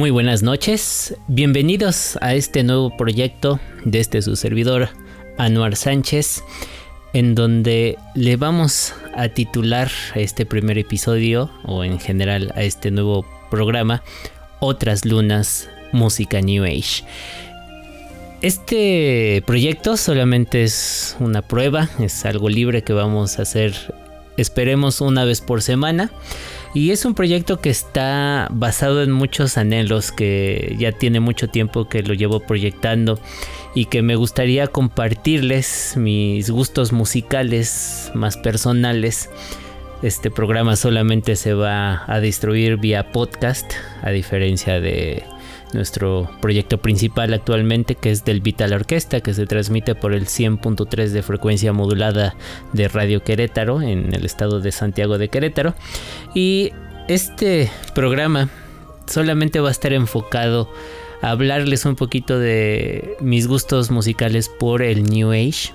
Muy buenas noches, bienvenidos a este nuevo proyecto de este su servidor Anuar Sánchez, en donde le vamos a titular a este primer episodio o en general a este nuevo programa Otras Lunas, Música New Age. Este proyecto solamente es una prueba, es algo libre que vamos a hacer, esperemos una vez por semana. Y es un proyecto que está basado en muchos anhelos que ya tiene mucho tiempo que lo llevo proyectando y que me gustaría compartirles mis gustos musicales más personales. Este programa solamente se va a distribuir vía podcast, a diferencia de nuestro proyecto principal actualmente, que es del Vital Orquesta, que se transmite por el 100.3 de frecuencia modulada de Radio Querétaro, en el estado de Santiago de Querétaro. Y este programa solamente va a estar enfocado a hablarles un poquito de mis gustos musicales por el New Age,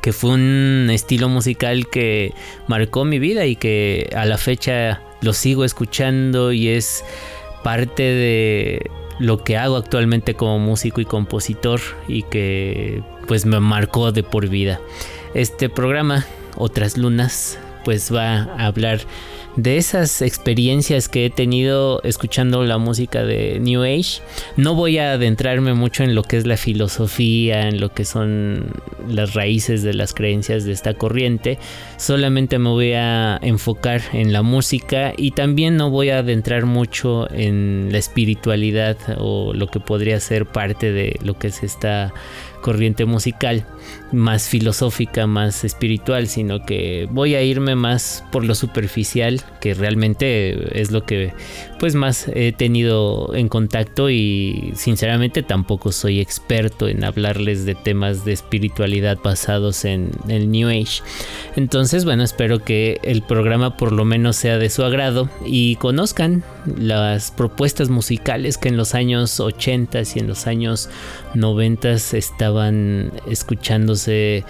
que fue un estilo musical que marcó mi vida y que a la fecha lo sigo escuchando y es parte de lo que hago actualmente como músico y compositor y que pues me marcó de por vida. Este programa, Otras Lunas, pues va a hablar de esas experiencias que he tenido escuchando la música de New Age. No voy a adentrarme mucho en lo que es la filosofía, en lo que son las raíces de las creencias de esta corriente. Solamente me voy a enfocar en la música y también no voy a adentrar mucho en la espiritualidad o lo que podría ser parte de lo que es esta corriente musical más filosófica, más espiritual, sino que voy a irme más por lo superficial, que realmente es lo que pues más he tenido en contacto y sinceramente tampoco soy experto en hablarles de temas de espiritualidad basados en el New Age. Entonces, bueno, espero que el programa por lo menos sea de su agrado y conozcan las propuestas musicales que en los años 80 y en los años 90 estaban escuchándose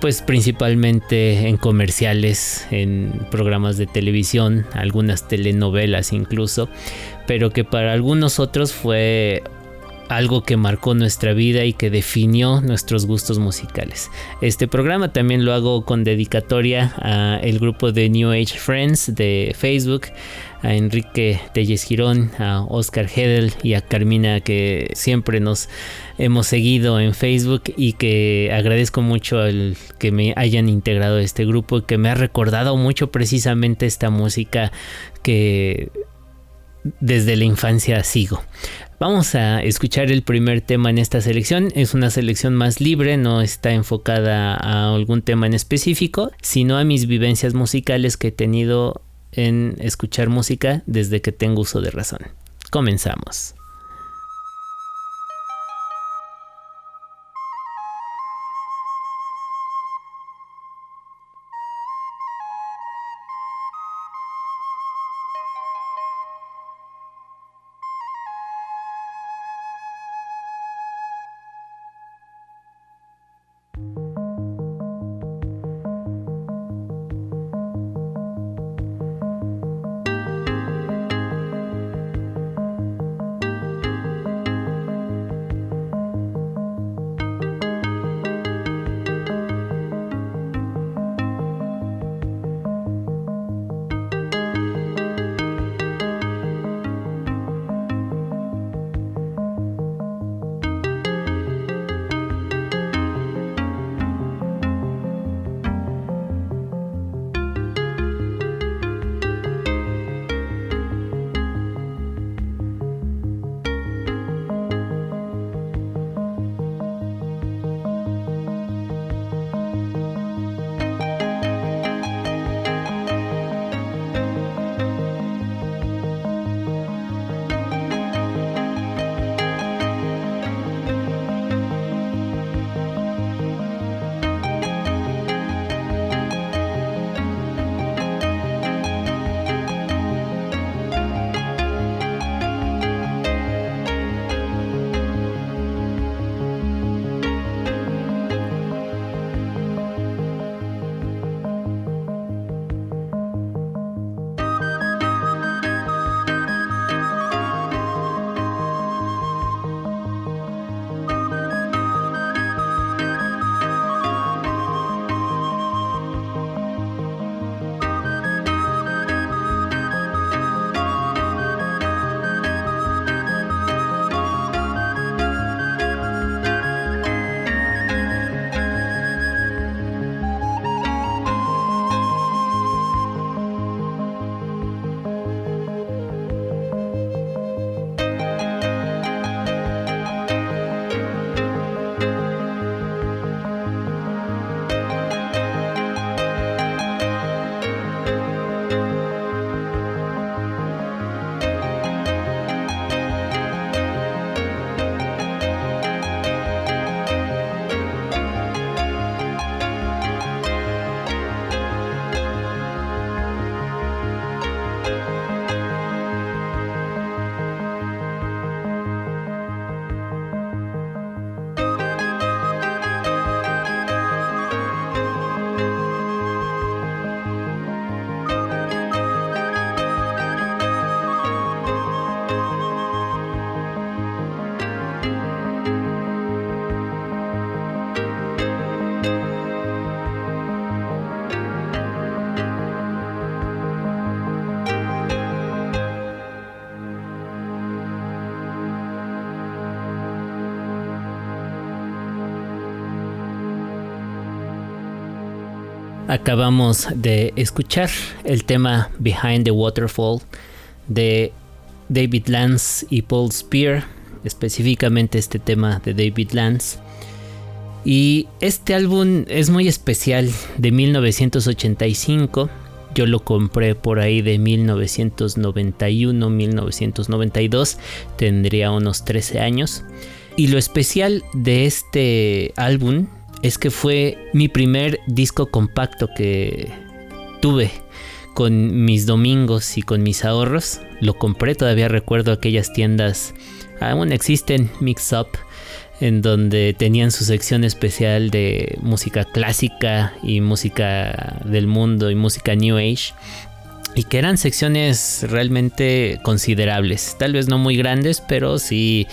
pues principalmente en comerciales, en programas de televisión, algunas telenovelas incluso, pero que para algunos otros fue algo que marcó nuestra vida y que definió nuestros gustos musicales. Este programa también lo hago con dedicatoria a el grupo de New Age Friends de Facebook, a Enrique Telles Girón, a Oscar Hedel y a Carmina que siempre nos hemos seguido en Facebook y que agradezco mucho el que me hayan integrado a este grupo y que me ha recordado mucho precisamente esta música que desde la infancia sigo. Vamos a escuchar el primer tema en esta selección. Es una selección más libre, no está enfocada a algún tema en específico, sino a mis vivencias musicales que he tenido en escuchar música desde que tengo uso de razón. Comenzamos. Acabamos de escuchar el tema Behind the Waterfall de David Lance y Paul Spear, específicamente este tema de David Lance. Y este álbum es muy especial, de 1985. Yo lo compré por ahí de 1991, 1992. Tendría unos 13 años. Y lo especial de este álbum es que fue mi primer disco compacto que tuve con mis domingos y con mis ahorros. Lo compré, todavía recuerdo aquellas tiendas, aún existen, Mix Up, en donde tenían su sección especial de música clásica y música del mundo y música New Age. Y que eran secciones realmente considerables, tal vez no muy grandes, pero sí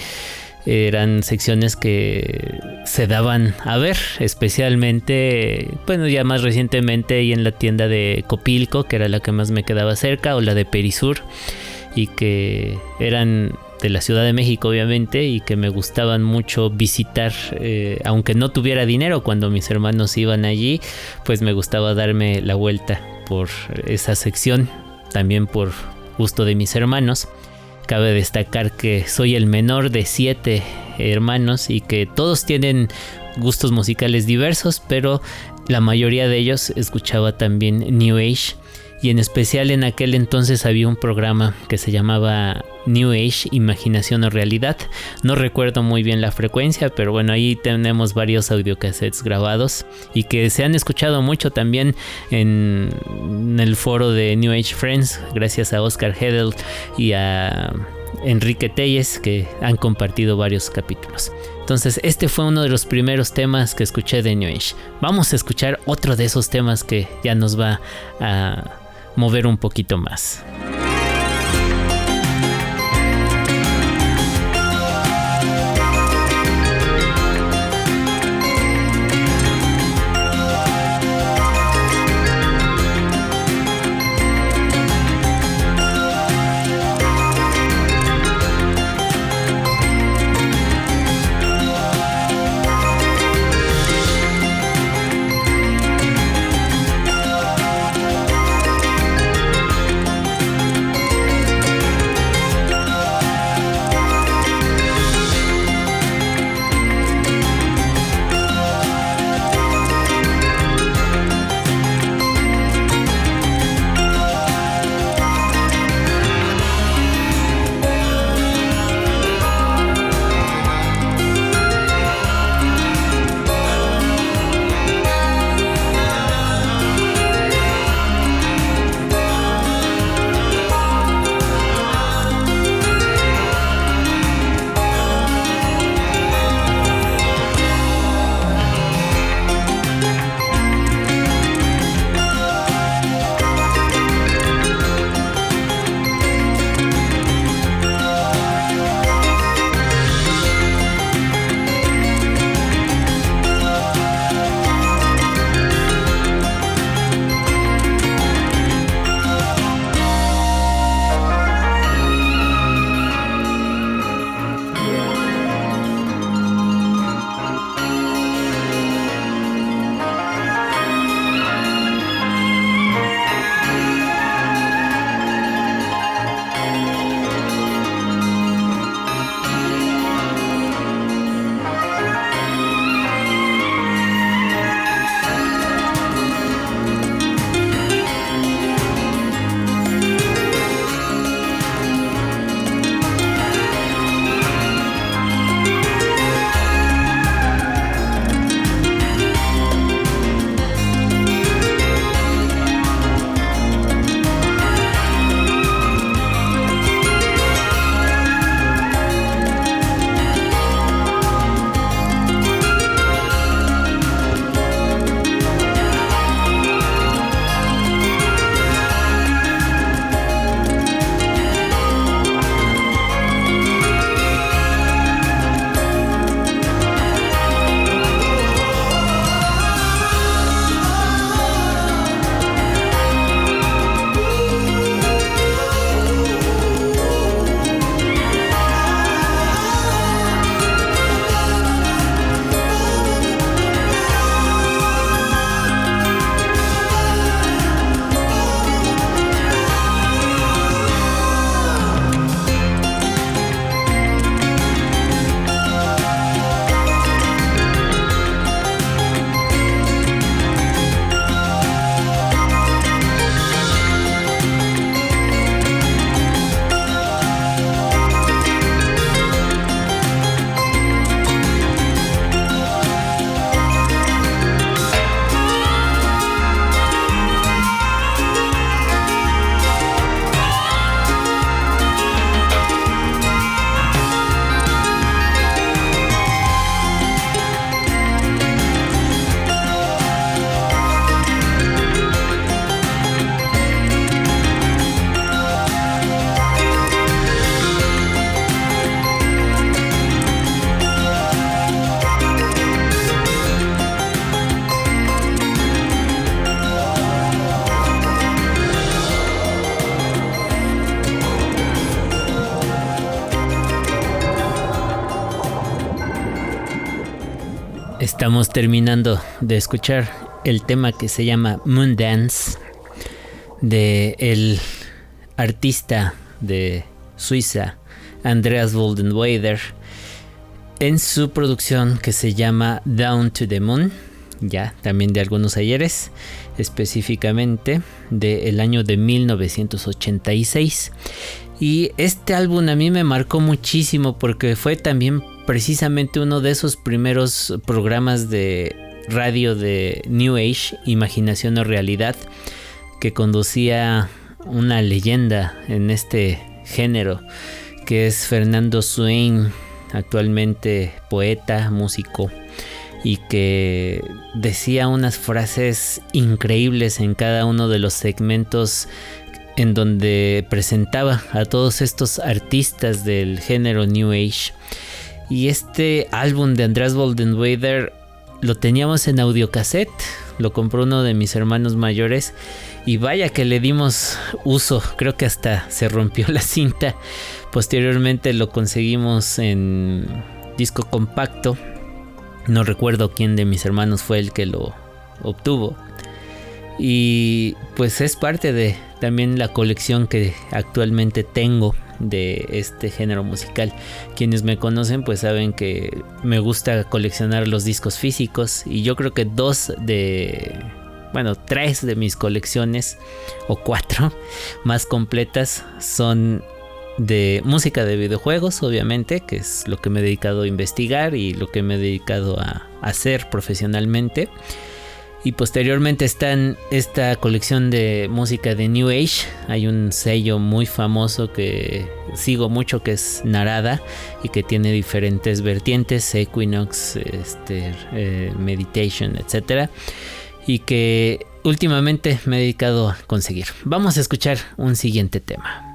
eran secciones que se daban a ver, especialmente, bueno, ya más recientemente y en la tienda de Copilco, que era la que más me quedaba cerca, o la de Perisur, y que eran de la Ciudad de México, obviamente, y que me gustaban mucho visitar, eh, aunque no tuviera dinero cuando mis hermanos iban allí, pues me gustaba darme la vuelta por esa sección, también por gusto de mis hermanos. Cabe destacar que soy el menor de siete hermanos y que todos tienen gustos musicales diversos, pero la mayoría de ellos escuchaba también New Age. Y en especial en aquel entonces había un programa que se llamaba New Age, Imaginación o Realidad. No recuerdo muy bien la frecuencia, pero bueno, ahí tenemos varios audiocassettes grabados y que se han escuchado mucho también en, el foro de New Age Friends, gracias a Oscar Hedel y a Enrique Telles que han compartido varios capítulos. Entonces, este fue uno de los primeros temas que escuché de New Age. Vamos a escuchar otro de esos temas que ya nos va a mover un poquito más. Estamos terminando de escuchar el tema que se llama Moon Dance de el artista de Suiza Andreas Waldenweider en su producción que se llama Down to the Moon, ya también de algunos ayeres, específicamente del año de 1986. Y este álbum a mí me marcó muchísimo porque fue también precisamente uno de esos primeros programas de radio de New Age, Imaginación o Realidad, que conducía una leyenda en este género, que es Fernando Swain, actualmente poeta, músico, y que decía unas frases increíbles en cada uno de los segmentos en donde presentaba a todos estos artistas del género New Age y este álbum de Andrés Boldenweider lo teníamos en audiocassette, lo compró uno de mis hermanos mayores y vaya que le dimos uso, creo que hasta se rompió la cinta. Posteriormente lo conseguimos en disco compacto. No recuerdo quién de mis hermanos fue el que lo obtuvo. Y pues es parte de también la colección que actualmente tengo de este género musical. Quienes me conocen pues saben que me gusta coleccionar los discos físicos y yo creo que dos de, bueno, tres de mis colecciones o cuatro más completas son de música de videojuegos, obviamente, que es lo que me he dedicado a investigar y lo que me he dedicado a hacer profesionalmente. Y posteriormente está en esta colección de música de New Age. Hay un sello muy famoso que sigo mucho que es Narada y que tiene diferentes vertientes, Equinox, este, eh, Meditation, etc. Y que últimamente me he dedicado a conseguir. Vamos a escuchar un siguiente tema.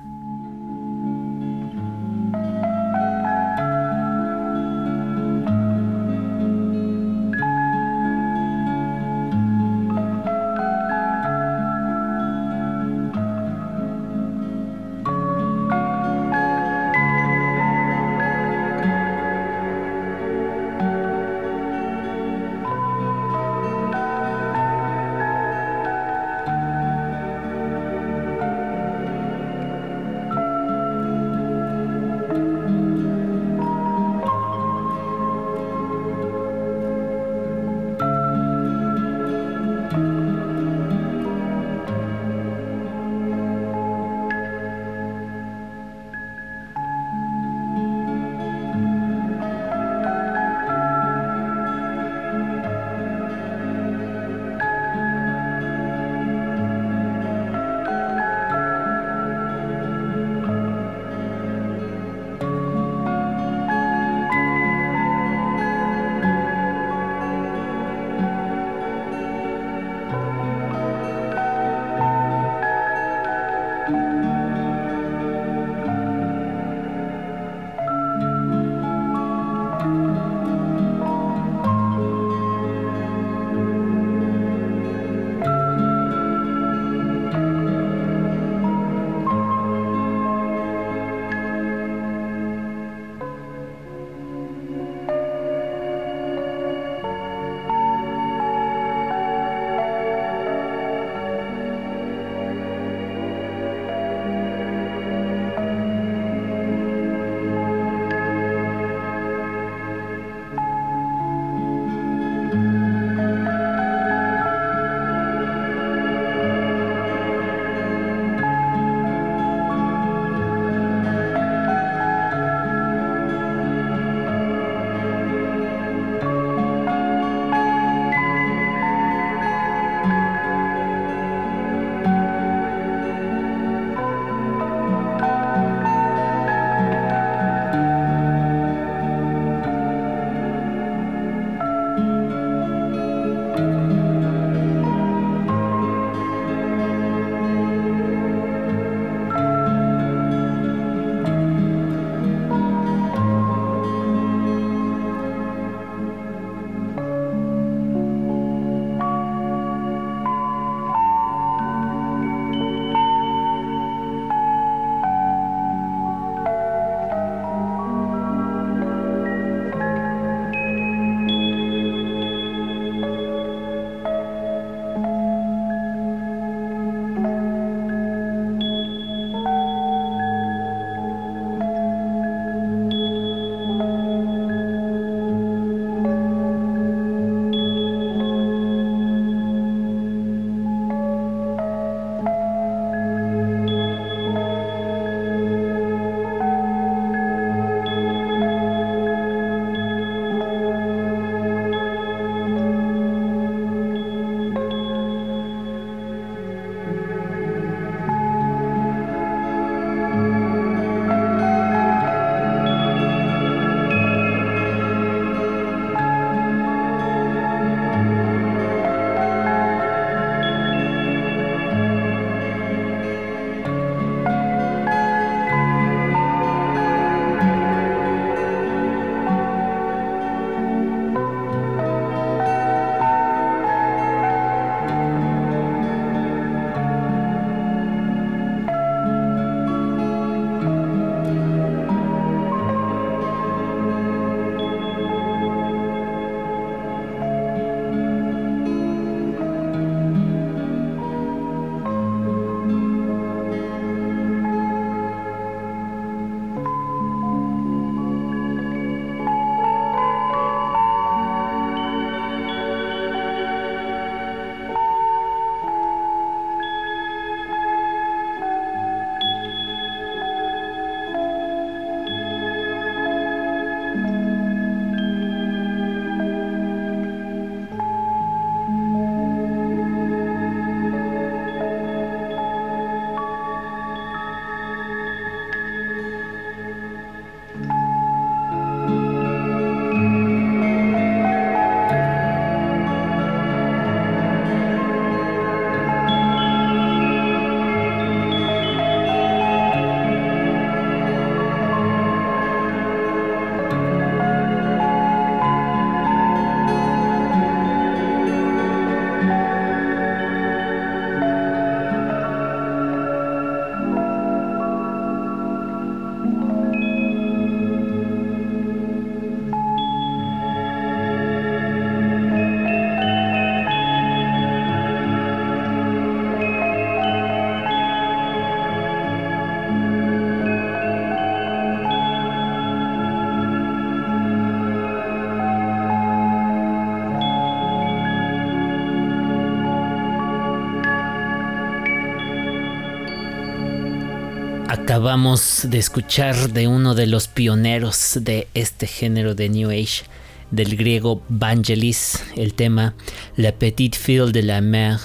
Acabamos de escuchar de uno de los pioneros de este género de New Age, del griego Vangelis, el tema La Petite Fille de la Mer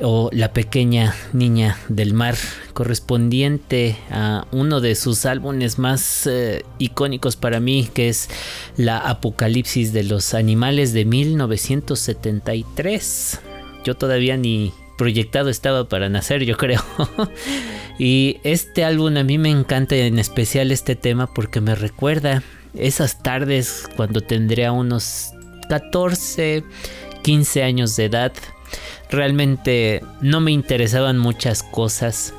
o La Pequeña Niña del Mar, correspondiente a uno de sus álbumes más eh, icónicos para mí, que es La Apocalipsis de los Animales de 1973. Yo todavía ni proyectado estaba para nacer, yo creo. y este álbum a mí me encanta en especial este tema porque me recuerda esas tardes cuando tendría unos 14, 15 años de edad. Realmente no me interesaban muchas cosas.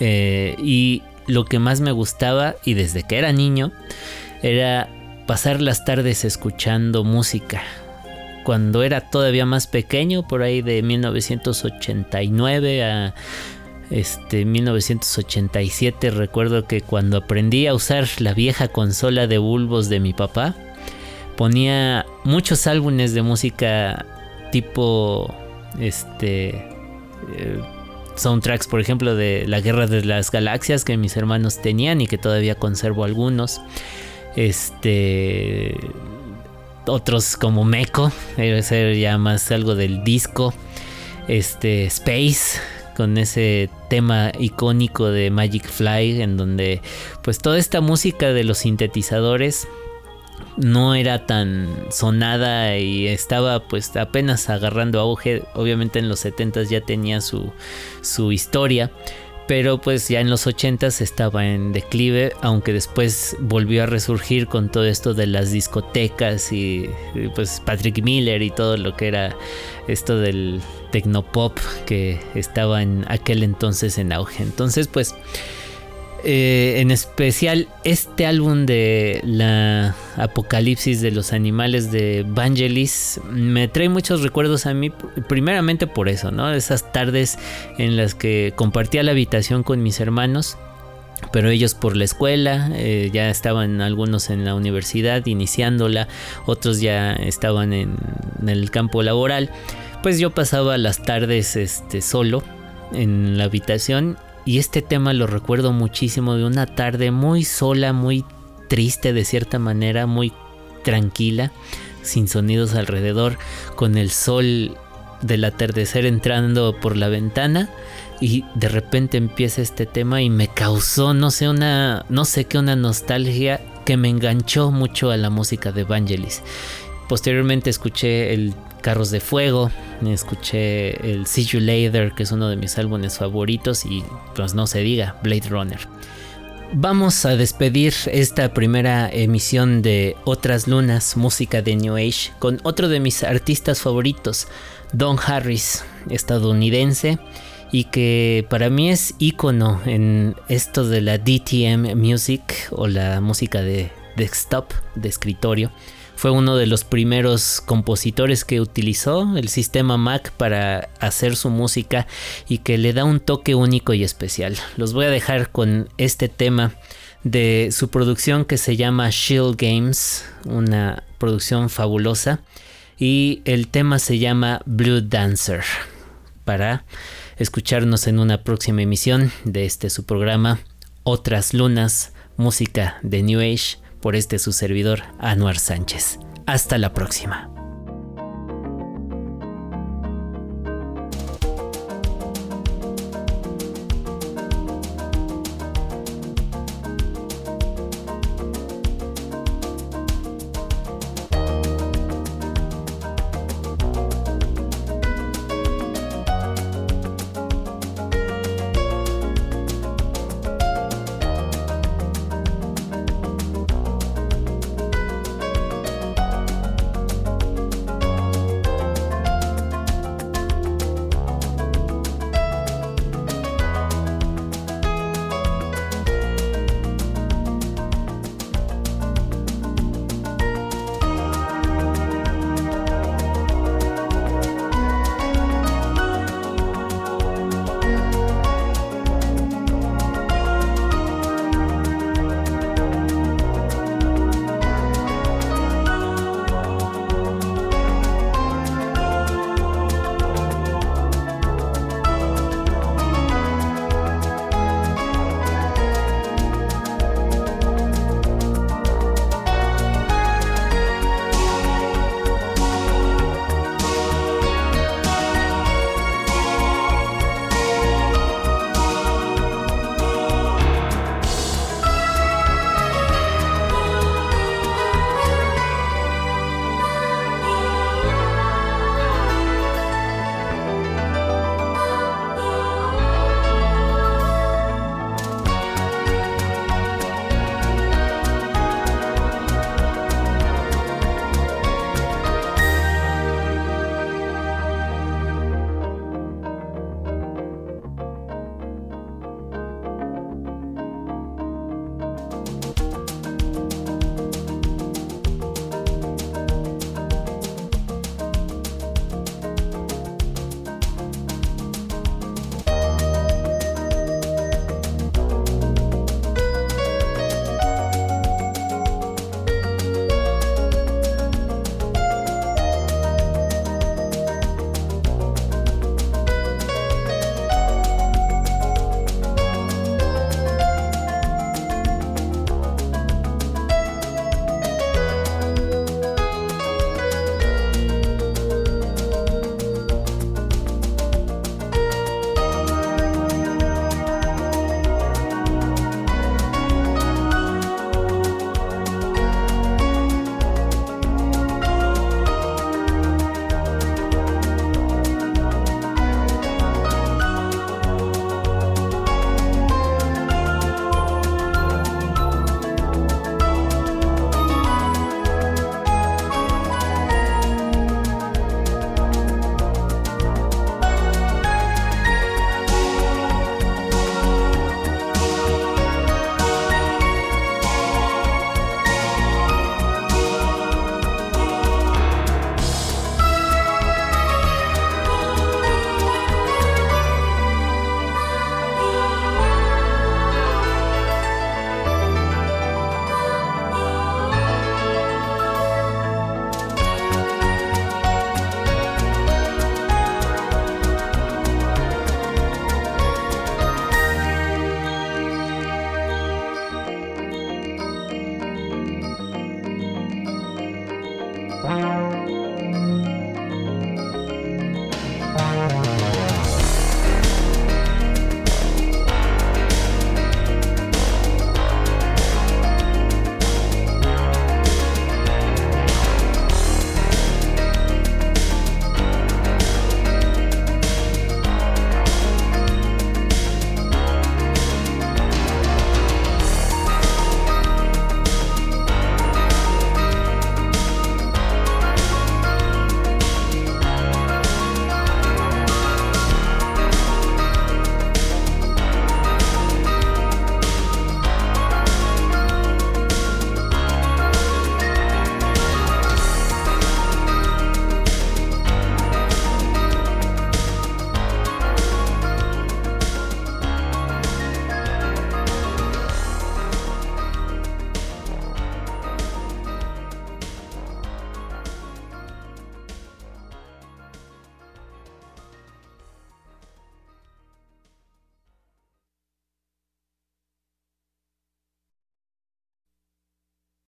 Eh, y lo que más me gustaba, y desde que era niño, era pasar las tardes escuchando música cuando era todavía más pequeño, por ahí de 1989 a este 1987 recuerdo que cuando aprendí a usar la vieja consola de bulbos de mi papá ponía muchos álbumes de música tipo este eh, soundtracks por ejemplo de la guerra de las galaxias que mis hermanos tenían y que todavía conservo algunos. Este otros como Meco, debe ser ya más algo del disco, este Space con ese tema icónico de Magic Fly en donde pues toda esta música de los sintetizadores no era tan sonada y estaba pues apenas agarrando auge, obviamente en los 70s ya tenía su, su historia, pero pues ya en los 80 estaba en declive, aunque después volvió a resurgir con todo esto de las discotecas y, pues Patrick Miller y todo lo que era esto del tecnopop que estaba en aquel entonces en auge. Entonces pues eh, en especial este álbum de la apocalipsis de los animales de Vangelis me trae muchos recuerdos a mí, primeramente por eso, ¿no? Esas tardes en las que compartía la habitación con mis hermanos pero ellos por la escuela, eh, ya estaban algunos en la universidad iniciándola, otros ya estaban en, en, el campo laboral, pues yo pasaba las tardes este, solo en la habitación y este tema lo recuerdo muchísimo de una tarde muy sola, muy triste de cierta manera, muy tranquila, sin sonidos alrededor, con el sol del atardecer entrando por la ventana y de repente empieza este tema y me causó no sé una no sé qué una nostalgia que me enganchó mucho a la música de Vangelis. Posteriormente escuché el Carros de Fuego, escuché el See You Later, que es uno de mis álbumes favoritos, y pues no se diga, Blade Runner. Vamos a despedir esta primera emisión de Otras Lunas, música de New Age, con otro de mis artistas favoritos, Don Harris, estadounidense, y que para mí es ícono en esto de la DTM Music o la música de desktop, de escritorio fue uno de los primeros compositores que utilizó el sistema Mac para hacer su música y que le da un toque único y especial. Los voy a dejar con este tema de su producción que se llama Shield Games, una producción fabulosa y el tema se llama Blue Dancer para escucharnos en una próxima emisión de este su programa Otras Lunas, música de New Age por este su servidor Anuar Sánchez. Hasta la próxima.